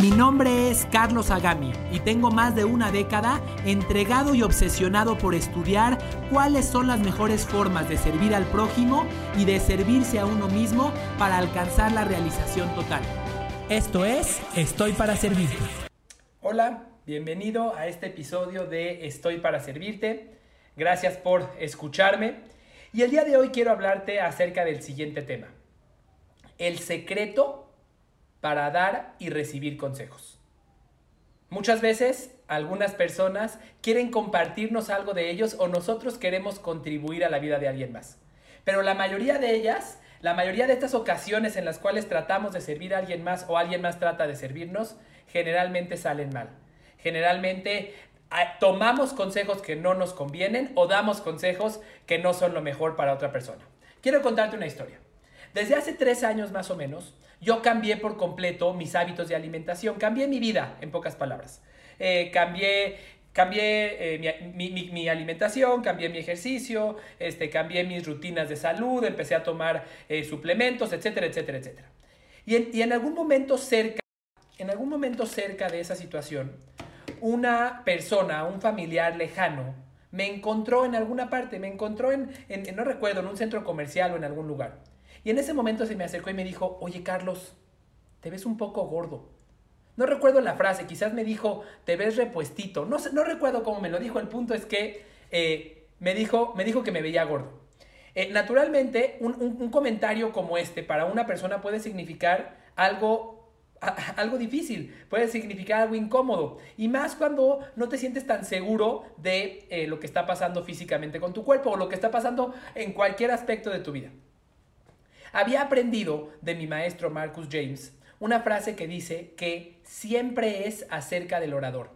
Mi nombre es Carlos Agami y tengo más de una década entregado y obsesionado por estudiar cuáles son las mejores formas de servir al prójimo y de servirse a uno mismo para alcanzar la realización total. Esto es Estoy para Servirte. Hola, bienvenido a este episodio de Estoy para Servirte. Gracias por escucharme. Y el día de hoy quiero hablarte acerca del siguiente tema. El secreto para dar y recibir consejos. Muchas veces algunas personas quieren compartirnos algo de ellos o nosotros queremos contribuir a la vida de alguien más. Pero la mayoría de ellas, la mayoría de estas ocasiones en las cuales tratamos de servir a alguien más o alguien más trata de servirnos, generalmente salen mal. Generalmente tomamos consejos que no nos convienen o damos consejos que no son lo mejor para otra persona. Quiero contarte una historia. Desde hace tres años más o menos, yo cambié por completo mis hábitos de alimentación, cambié mi vida, en pocas palabras. Eh, cambié cambié eh, mi, alimentación, cambié mi ejercicio, este, cambié mis rutinas de salud, empecé a tomar eh, suplementos, etcétera, etcétera, etcétera. Y en, algún momento cerca, en algún momento cerca de esa situación, una persona, un familiar lejano, me encontró en alguna parte, me encontró en, en, no recuerdo, en un centro comercial o en algún lugar. Y en ese momento se me acercó y me dijo, oye Carlos, te ves un poco gordo. No recuerdo la frase, quizás me dijo, te ves repuestito. No, no recuerdo cómo me lo dijo, el punto es que eh, me, dijo, me dijo que me veía gordo. Eh, naturalmente, un, comentario como este para una persona puede significar algo, algo difícil, puede significar algo incómodo. Y más cuando no te sientes tan seguro de eh, lo que está pasando físicamente con tu cuerpo o lo que está pasando en cualquier aspecto de tu vida. Había aprendido de mi maestro Marcus James una frase que dice que siempre es acerca del orador.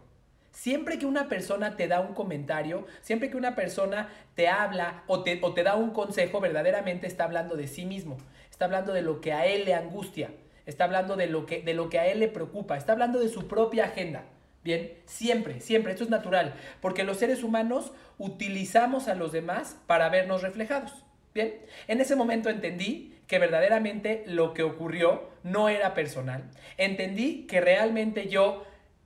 Siempre que una persona te da un comentario, siempre que una persona te habla o te, da un consejo, verdaderamente está hablando de sí mismo, está hablando de lo que a él le angustia, está hablando de lo que, de lo que a él le preocupa, está hablando de su propia agenda. Bien, siempre, siempre, esto es natural, porque los seres humanos utilizamos a los demás para vernos reflejados. Bien, en ese momento entendí que verdaderamente lo que ocurrió no era personal. Entendí que realmente yo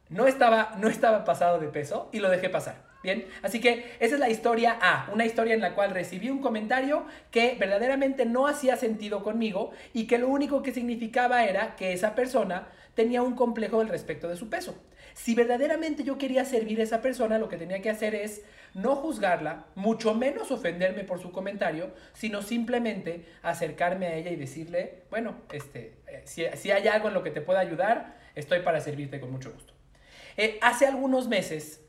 no estaba, no estaba pasado de peso y lo dejé pasar. Bien, así que esa es la historia A, una historia en la cual recibí un comentario que verdaderamente no hacía sentido conmigo y que lo único que significaba era que esa persona tenía un complejo del respecto de su peso. Si verdaderamente yo quería servir a esa persona, lo que tenía que hacer es no juzgarla, mucho menos ofenderme por su comentario, sino simplemente acercarme a ella y decirle, bueno, este, eh, si, hay algo en lo que te pueda ayudar, estoy para servirte con mucho gusto. Eh, hace algunos meses,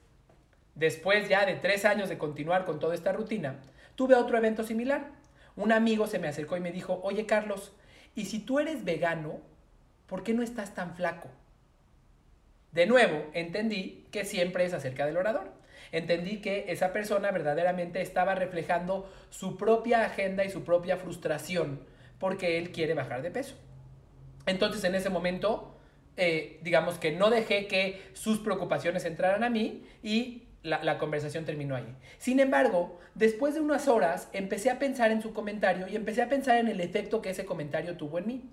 después ya de tres años de continuar con toda esta rutina, tuve otro evento similar. Un amigo se me acercó y me dijo, oye Carlos, ¿y si tú eres vegano, ¿por qué no estás tan flaco? De nuevo, entendí que siempre es acerca del orador. Entendí que esa persona verdaderamente estaba reflejando su propia agenda y su propia frustración porque él quiere bajar de peso. Entonces en ese momento, eh, digamos que no dejé que sus preocupaciones entraran a mí y la, la, conversación terminó ahí. Sin embargo, después de unas horas empecé a pensar en su comentario y empecé a pensar en el efecto que ese comentario tuvo en mí.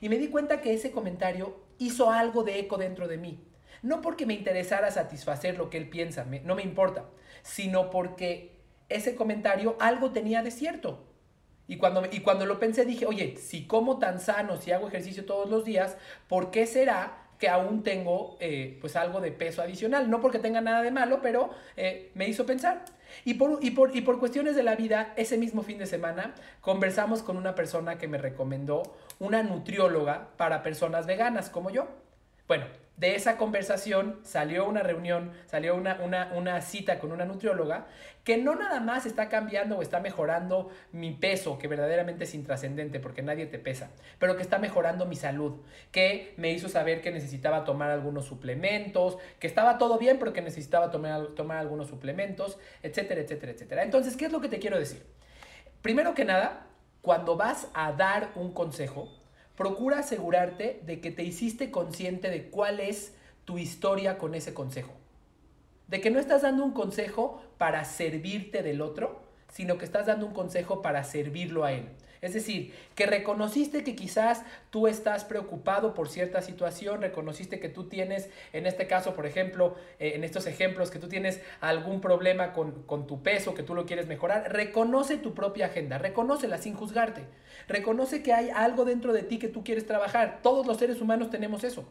Y me di cuenta que ese comentario hizo algo de eco dentro de mí. No porque me interesara satisfacer lo que él piensa, no me importa, sino porque ese comentario algo tenía de cierto. Y cuando, y cuando lo pensé dije, oye, si como tan sano, si hago ejercicio todos los días, ¿por qué será que aún tengo eh, pues algo de peso adicional? No porque tenga nada de malo, pero eh, me hizo pensar. Y por, y, por, y por cuestiones de la vida, ese mismo fin de semana conversamos con una persona que me recomendó una nutrióloga para personas veganas como yo. Bueno, de esa conversación salió una reunión, salió una, una, cita con una nutrióloga que no nada más está cambiando o está mejorando mi peso, que verdaderamente es intrascendente porque nadie te pesa, pero que está mejorando mi salud, que me hizo saber que necesitaba tomar algunos suplementos, que estaba todo bien, pero que necesitaba tomar, tomar algunos suplementos, etcétera, etcétera, etcétera. Entonces, ¿qué es lo que te quiero decir? Primero que nada, cuando vas a dar un consejo, procura asegurarte de que te hiciste consciente de cuál es tu historia con ese consejo. De que no estás dando un consejo para servirte del otro, sino que estás dando un consejo para servirlo a él. Es decir, que reconociste que quizás tú estás preocupado por cierta situación, reconociste que tú tienes, en este caso, por ejemplo, eh, en estos ejemplos, que tú tienes algún problema con, con tu peso, que tú lo quieres mejorar, reconoce tu propia agenda, reconócela sin juzgarte, reconoce que hay algo dentro de ti que tú quieres trabajar. Todos los seres humanos tenemos eso.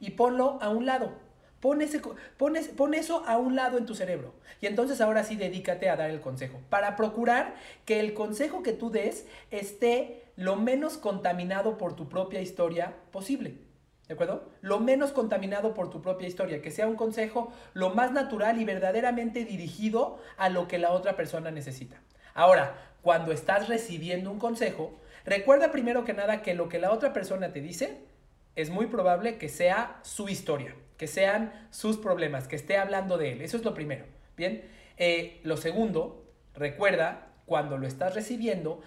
Y ponlo a un lado. Pon, ese, pon, eso a un lado en tu cerebro. Y entonces ahora sí dedícate a dar el consejo. Para procurar que el consejo que tú des esté lo menos contaminado por tu propia historia posible. ¿De acuerdo? Lo menos contaminado por tu propia historia. Que sea un consejo lo más natural y verdaderamente dirigido a lo que la otra persona necesita. Ahora, cuando estás recibiendo un consejo, recuerda primero que nada que lo que la otra persona te dice es muy probable que sea su historia que sean sus problemas, que esté hablando de él. Eso es lo primero. Bien, eh, lo segundo, recuerda cuando lo estás recibiendo,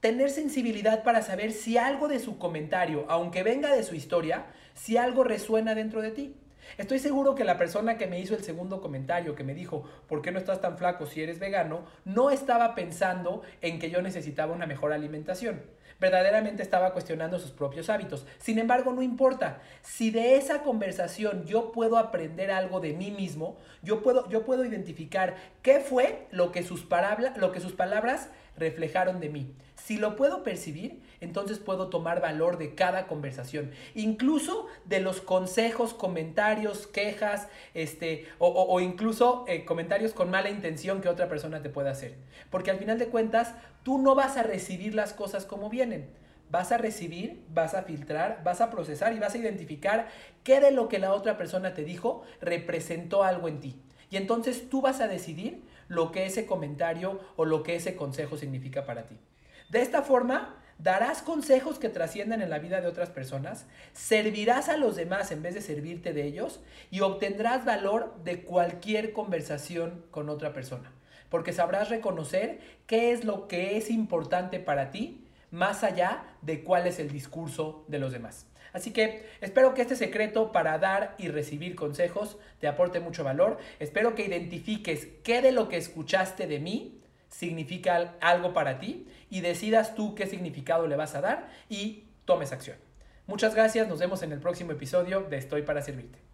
tener sensibilidad para saber si algo de su comentario, aunque venga de su historia, si algo resuena dentro de ti. Estoy seguro que la persona que me hizo el segundo comentario, que me dijo, ¿por qué no estás tan flaco si eres vegano? No estaba pensando en que yo necesitaba una mejor alimentación verdaderamente estaba cuestionando sus propios hábitos. Sin embargo, no importa. Si de esa conversación yo puedo aprender algo de mí mismo, yo puedo, yo puedo identificar qué fue lo que, sus lo que sus palabras reflejaron de mí. Si lo puedo percibir, entonces puedo tomar valor de cada conversación, incluso de los consejos, comentarios, quejas, este, o, incluso eh, comentarios con mala intención que otra persona te pueda hacer. Porque al final de cuentas, tú no vas a recibir las cosas como vienen. Vas a recibir, vas a filtrar, vas a procesar y vas a identificar qué de lo que la otra persona te dijo representó algo en ti. Y entonces tú vas a decidir lo que ese comentario o lo que ese consejo significa para ti. De esta forma, darás consejos que trasciendan en la vida de otras personas, servirás a los demás en vez de servirte de ellos y obtendrás valor de cualquier conversación con otra persona, porque sabrás reconocer qué es lo que es importante para ti más allá de cuál es el discurso de los demás. Así que espero que este secreto para dar y recibir consejos te aporte mucho valor. Espero que identifiques qué de lo que escuchaste de mí significa algo para ti y decidas tú qué significado le vas a dar y tomes acción. Muchas gracias, nos vemos en el próximo episodio de Estoy para Servirte.